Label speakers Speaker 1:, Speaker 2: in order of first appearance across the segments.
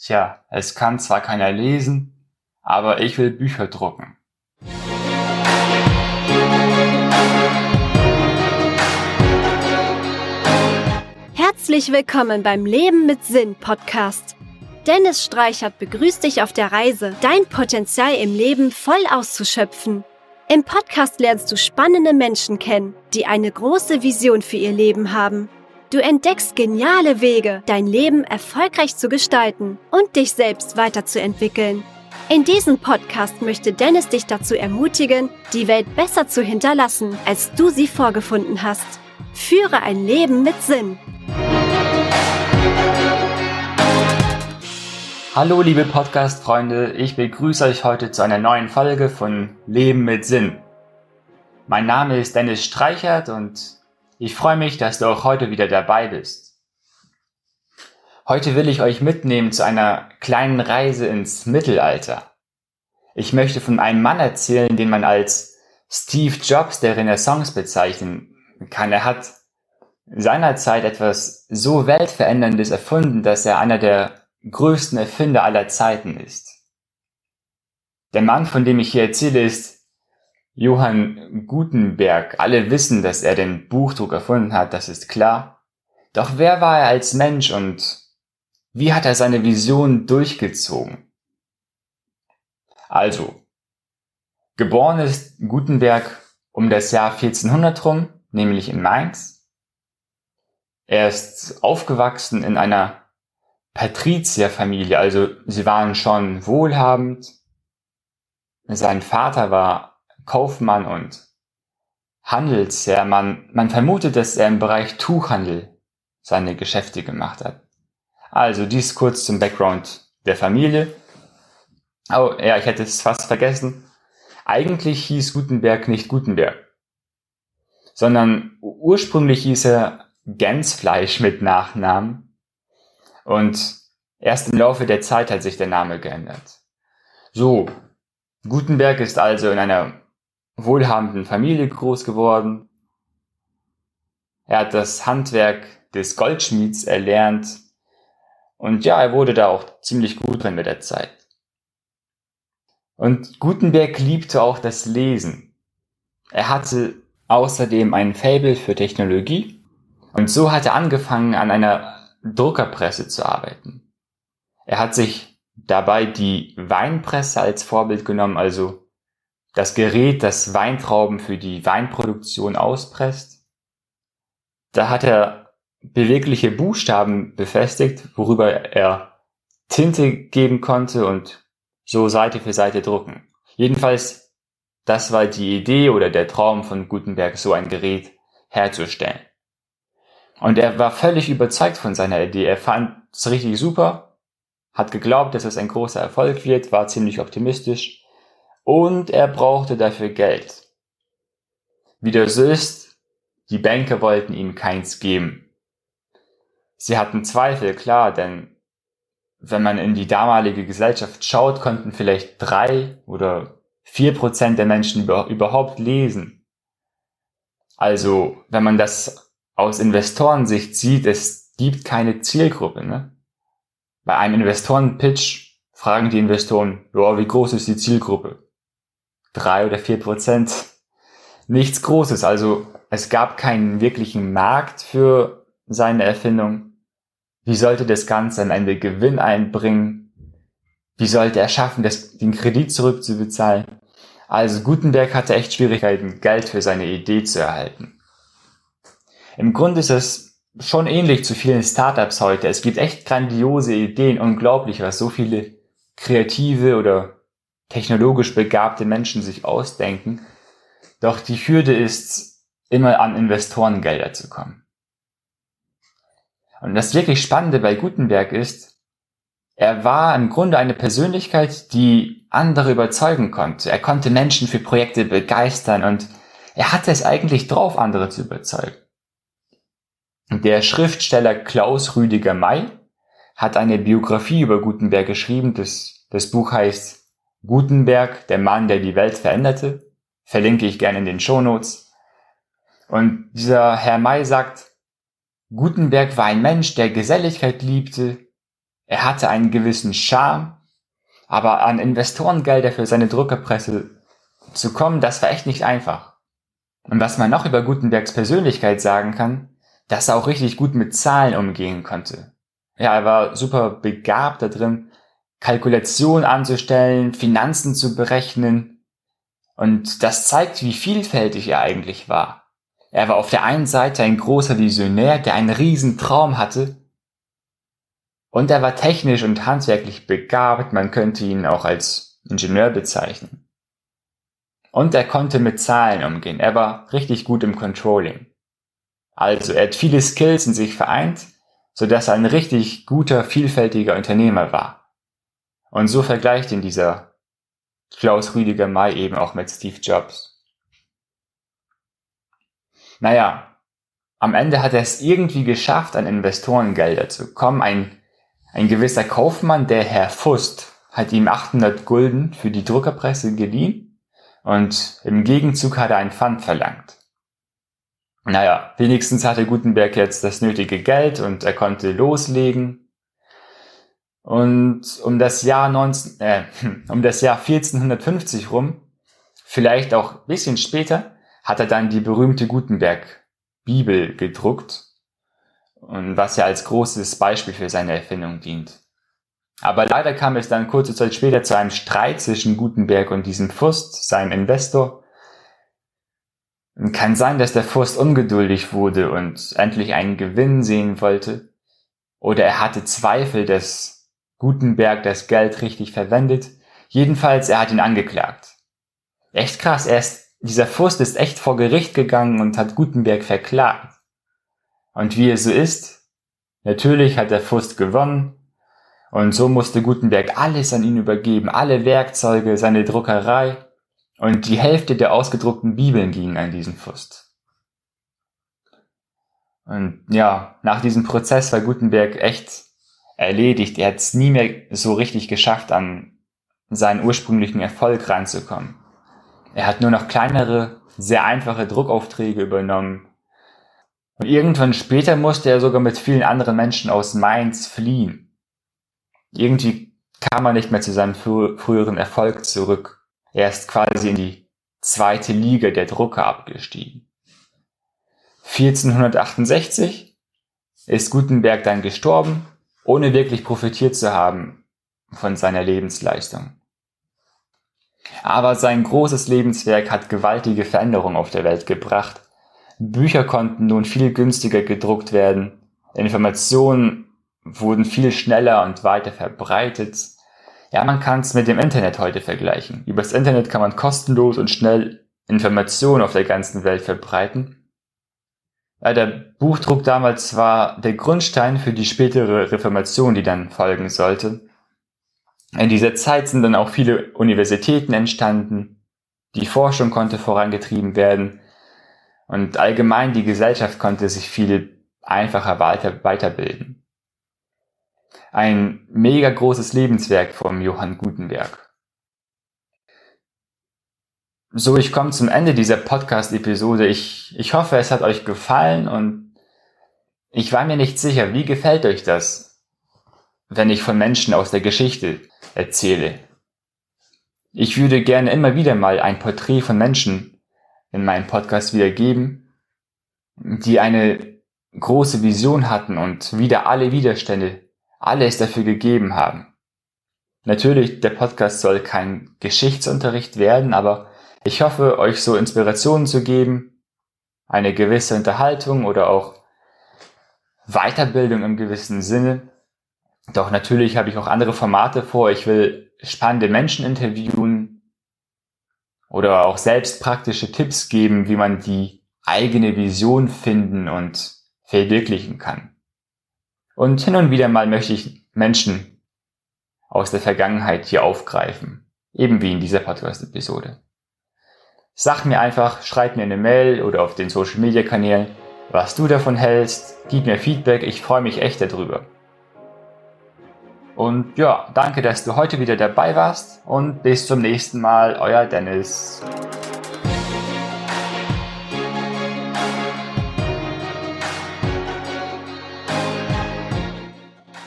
Speaker 1: Tja, es kann zwar keiner lesen, aber ich will Bücher drucken.
Speaker 2: Herzlich willkommen beim Leben mit Sinn Podcast. Dennis Streichert begrüßt dich auf der Reise, dein Potenzial im Leben voll auszuschöpfen. Im Podcast lernst du spannende Menschen kennen, die eine große Vision für ihr Leben haben. Du entdeckst geniale Wege, dein Leben erfolgreich zu gestalten und dich selbst weiterzuentwickeln. In diesem Podcast möchte Dennis dich dazu ermutigen, die Welt besser zu hinterlassen, als du sie vorgefunden hast. Führe ein Leben mit Sinn.
Speaker 1: Hallo liebe Podcast-Freunde, ich begrüße euch heute zu einer neuen Folge von Leben mit Sinn. Mein Name ist Dennis Streichert und ich freue mich, dass du auch heute wieder dabei bist. Heute will ich euch mitnehmen zu einer kleinen Reise ins Mittelalter. Ich möchte von einem Mann erzählen, den man als Steve Jobs der Renaissance bezeichnen kann. Er hat seinerzeit etwas so weltveränderndes erfunden, dass er einer der größten Erfinder aller Zeiten ist. Der Mann, von dem ich hier erzähle, ist Johann Gutenberg. Alle wissen, dass er den Buchdruck erfunden hat, das ist klar. Doch wer war er als Mensch und wie hat er seine Vision durchgezogen? Also, geboren ist Gutenberg um das Jahr 1400 rum, nämlich in Mainz. Er ist aufgewachsen in einer Patrizierfamilie, also sie waren schon wohlhabend. Sein Vater war Kaufmann und Handelsherr. Man, man vermutet, dass er im Bereich Tuchhandel seine Geschäfte gemacht hat. Also dies kurz zum Background der Familie. Oh, ja, ich hätte es fast vergessen. Eigentlich hieß Gutenberg nicht Gutenberg, sondern ursprünglich hieß er Gänsfleisch mit Nachnamen. Und erst im Laufe der Zeit hat sich der Name geändert. So, Gutenberg ist also in einer wohlhabenden Familie groß geworden. Er hat das Handwerk des Goldschmieds erlernt und ja, er wurde da auch ziemlich gut drin mit der Zeit. Und Gutenberg liebte auch das Lesen. Er hatte außerdem ein Fable für Technologie und so hat er angefangen an einer Druckerpresse zu arbeiten. Er hat sich dabei die Weinpresse als Vorbild genommen, also das Gerät, das Weintrauben für die Weinproduktion auspresst. Da hat er bewegliche Buchstaben befestigt, worüber er Tinte geben konnte und so Seite für Seite drucken. Jedenfalls, das war die Idee oder der Traum von Gutenberg, so ein Gerät herzustellen. Und er war völlig überzeugt von seiner Idee. Er fand es richtig super, hat geglaubt, dass es ein großer Erfolg wird, war ziemlich optimistisch und er brauchte dafür Geld. Wie das ist, die Banker wollten ihm keins geben. Sie hatten Zweifel, klar, denn wenn man in die damalige Gesellschaft schaut, konnten vielleicht drei oder vier Prozent der Menschen überhaupt lesen. Also, wenn man das aus Investorensicht sieht, es gibt keine Zielgruppe. Ne? Bei einem Investoren-Pitch fragen die Investoren, ja, wie groß ist die Zielgruppe? Drei oder vier Prozent. Nichts Großes. Also es gab keinen wirklichen Markt für seine Erfindung. Wie sollte das Ganze am Ende Gewinn einbringen? Wie sollte er schaffen, das, den Kredit zurückzubezahlen? Also Gutenberg hatte echt Schwierigkeiten, Geld für seine Idee zu erhalten. Im Grunde ist es schon ähnlich zu vielen Startups heute. Es gibt echt grandiose Ideen, unglaublich, was so viele kreative oder technologisch begabte Menschen sich ausdenken. Doch die Hürde ist, immer an Investorengelder zu kommen. Und das wirklich Spannende bei Gutenberg ist, er war im Grunde eine Persönlichkeit, die andere überzeugen konnte. Er konnte Menschen für Projekte begeistern und er hatte es eigentlich drauf, andere zu überzeugen. Der Schriftsteller Klaus Rüdiger May hat eine Biografie über Gutenberg geschrieben. Das, das Buch heißt Gutenberg, der Mann, der die Welt veränderte. Verlinke ich gerne in den Shownotes. Und dieser Herr May sagt, Gutenberg war ein Mensch, der Geselligkeit liebte. Er hatte einen gewissen Charme, aber an Investorengelder für seine Druckerpresse zu kommen, das war echt nicht einfach. Und was man noch über Gutenbergs Persönlichkeit sagen kann, dass er auch richtig gut mit Zahlen umgehen konnte. Ja, er war super begabt da drin, Kalkulationen anzustellen, Finanzen zu berechnen. Und das zeigt, wie vielfältig er eigentlich war. Er war auf der einen Seite ein großer Visionär, der einen riesen Traum hatte. Und er war technisch und handwerklich begabt, man könnte ihn auch als Ingenieur bezeichnen. Und er konnte mit Zahlen umgehen, er war richtig gut im Controlling. Also er hat viele Skills in sich vereint, so dass er ein richtig guter, vielfältiger Unternehmer war. Und so vergleicht ihn dieser Klaus Rüdiger May eben auch mit Steve Jobs. Naja, am Ende hat er es irgendwie geschafft, an Investorengelder zu kommen. Ein, ein gewisser Kaufmann, der Herr Fust, hat ihm 800 Gulden für die Druckerpresse geliehen und im Gegenzug hat er ein Pfand verlangt. Naja, wenigstens hatte Gutenberg jetzt das nötige Geld und er konnte loslegen. Und um das Jahr 19, äh, um das Jahr 1450 rum, vielleicht auch bisschen später, hat er dann die berühmte Gutenberg Bibel gedruckt und was ja als großes Beispiel für seine Erfindung dient. Aber leider kam es dann kurze Zeit später zu einem Streit zwischen Gutenberg und diesem Fürst, seinem Investor. Kann sein, dass der Fürst ungeduldig wurde und endlich einen Gewinn sehen wollte. Oder er hatte Zweifel, dass Gutenberg das Geld richtig verwendet. Jedenfalls, er hat ihn angeklagt. Echt krass, er ist dieser Fürst ist echt vor Gericht gegangen und hat Gutenberg verklagt. Und wie es so ist, natürlich hat der Fürst gewonnen und so musste Gutenberg alles an ihn übergeben, alle Werkzeuge, seine Druckerei und die Hälfte der ausgedruckten Bibeln ging an diesen Fürst. Und ja, nach diesem Prozess war Gutenberg echt erledigt. Er hat es nie mehr so richtig geschafft, an seinen ursprünglichen Erfolg ranzukommen. Er hat nur noch kleinere, sehr einfache Druckaufträge übernommen. Und irgendwann später musste er sogar mit vielen anderen Menschen aus Mainz fliehen. Irgendwie kam er nicht mehr zu seinem frü früheren Erfolg zurück. Er ist quasi in die zweite Liga der Drucker abgestiegen. 1468 ist Gutenberg dann gestorben, ohne wirklich profitiert zu haben von seiner Lebensleistung. Aber sein großes Lebenswerk hat gewaltige Veränderungen auf der Welt gebracht. Bücher konnten nun viel günstiger gedruckt werden, Informationen wurden viel schneller und weiter verbreitet. Ja, man kann es mit dem Internet heute vergleichen. Übers Internet kann man kostenlos und schnell Informationen auf der ganzen Welt verbreiten. Ja, der Buchdruck damals war der Grundstein für die spätere Reformation, die dann folgen sollte. In dieser Zeit sind dann auch viele Universitäten entstanden, die Forschung konnte vorangetrieben werden und allgemein die Gesellschaft konnte sich viel einfacher weiter, weiterbilden. Ein mega großes Lebenswerk vom Johann Gutenberg. So, ich komme zum Ende dieser Podcast-Episode. Ich, ich hoffe, es hat euch gefallen und ich war mir nicht sicher, wie gefällt euch das, wenn ich von Menschen aus der Geschichte erzähle. Ich würde gerne immer wieder mal ein Porträt von Menschen in meinem Podcast wiedergeben, die eine große Vision hatten und wieder alle Widerstände, alles dafür gegeben haben. Natürlich, der Podcast soll kein Geschichtsunterricht werden, aber ich hoffe, euch so Inspirationen zu geben, eine gewisse Unterhaltung oder auch Weiterbildung im gewissen Sinne, doch natürlich habe ich auch andere Formate vor. Ich will spannende Menschen interviewen oder auch selbst praktische Tipps geben, wie man die eigene Vision finden und verwirklichen kann. Und hin und wieder mal möchte ich Menschen aus der Vergangenheit hier aufgreifen, eben wie in dieser Podcast-Episode. Sag mir einfach, schreib mir eine Mail oder auf den Social-Media-Kanälen, was du davon hältst, gib mir Feedback, ich freue mich echt darüber. Und ja, danke, dass du heute wieder dabei warst und bis zum nächsten Mal, euer Dennis.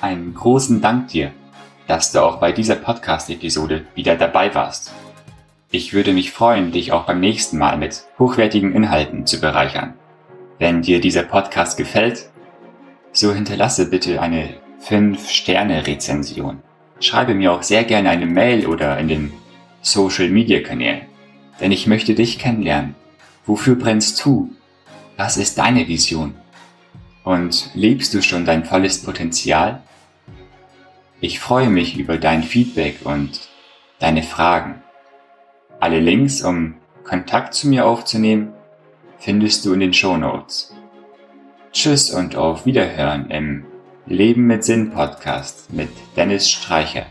Speaker 1: einen großen Dank dir, dass du auch bei dieser Podcast-Episode wieder dabei warst. Ich würde mich freuen, dich auch beim nächsten Mal mit hochwertigen Inhalten zu bereichern. Wenn dir dieser Podcast gefällt, so hinterlasse bitte eine 5-Sterne-Rezension. Schreibe mir auch sehr gerne eine Mail oder in den Social-Media-Kanälen, denn ich möchte dich kennenlernen. Wofür brennst du? Was ist deine Vision? Und lebst du schon dein volles Potenzial? Ich freue mich über dein Feedback und deine Fragen. Alle Links, um Kontakt zu mir aufzunehmen, findest du in den Show Notes. Tschüss und auf Wiederhören im Leben mit Sinn Podcast mit Dennis Streichert.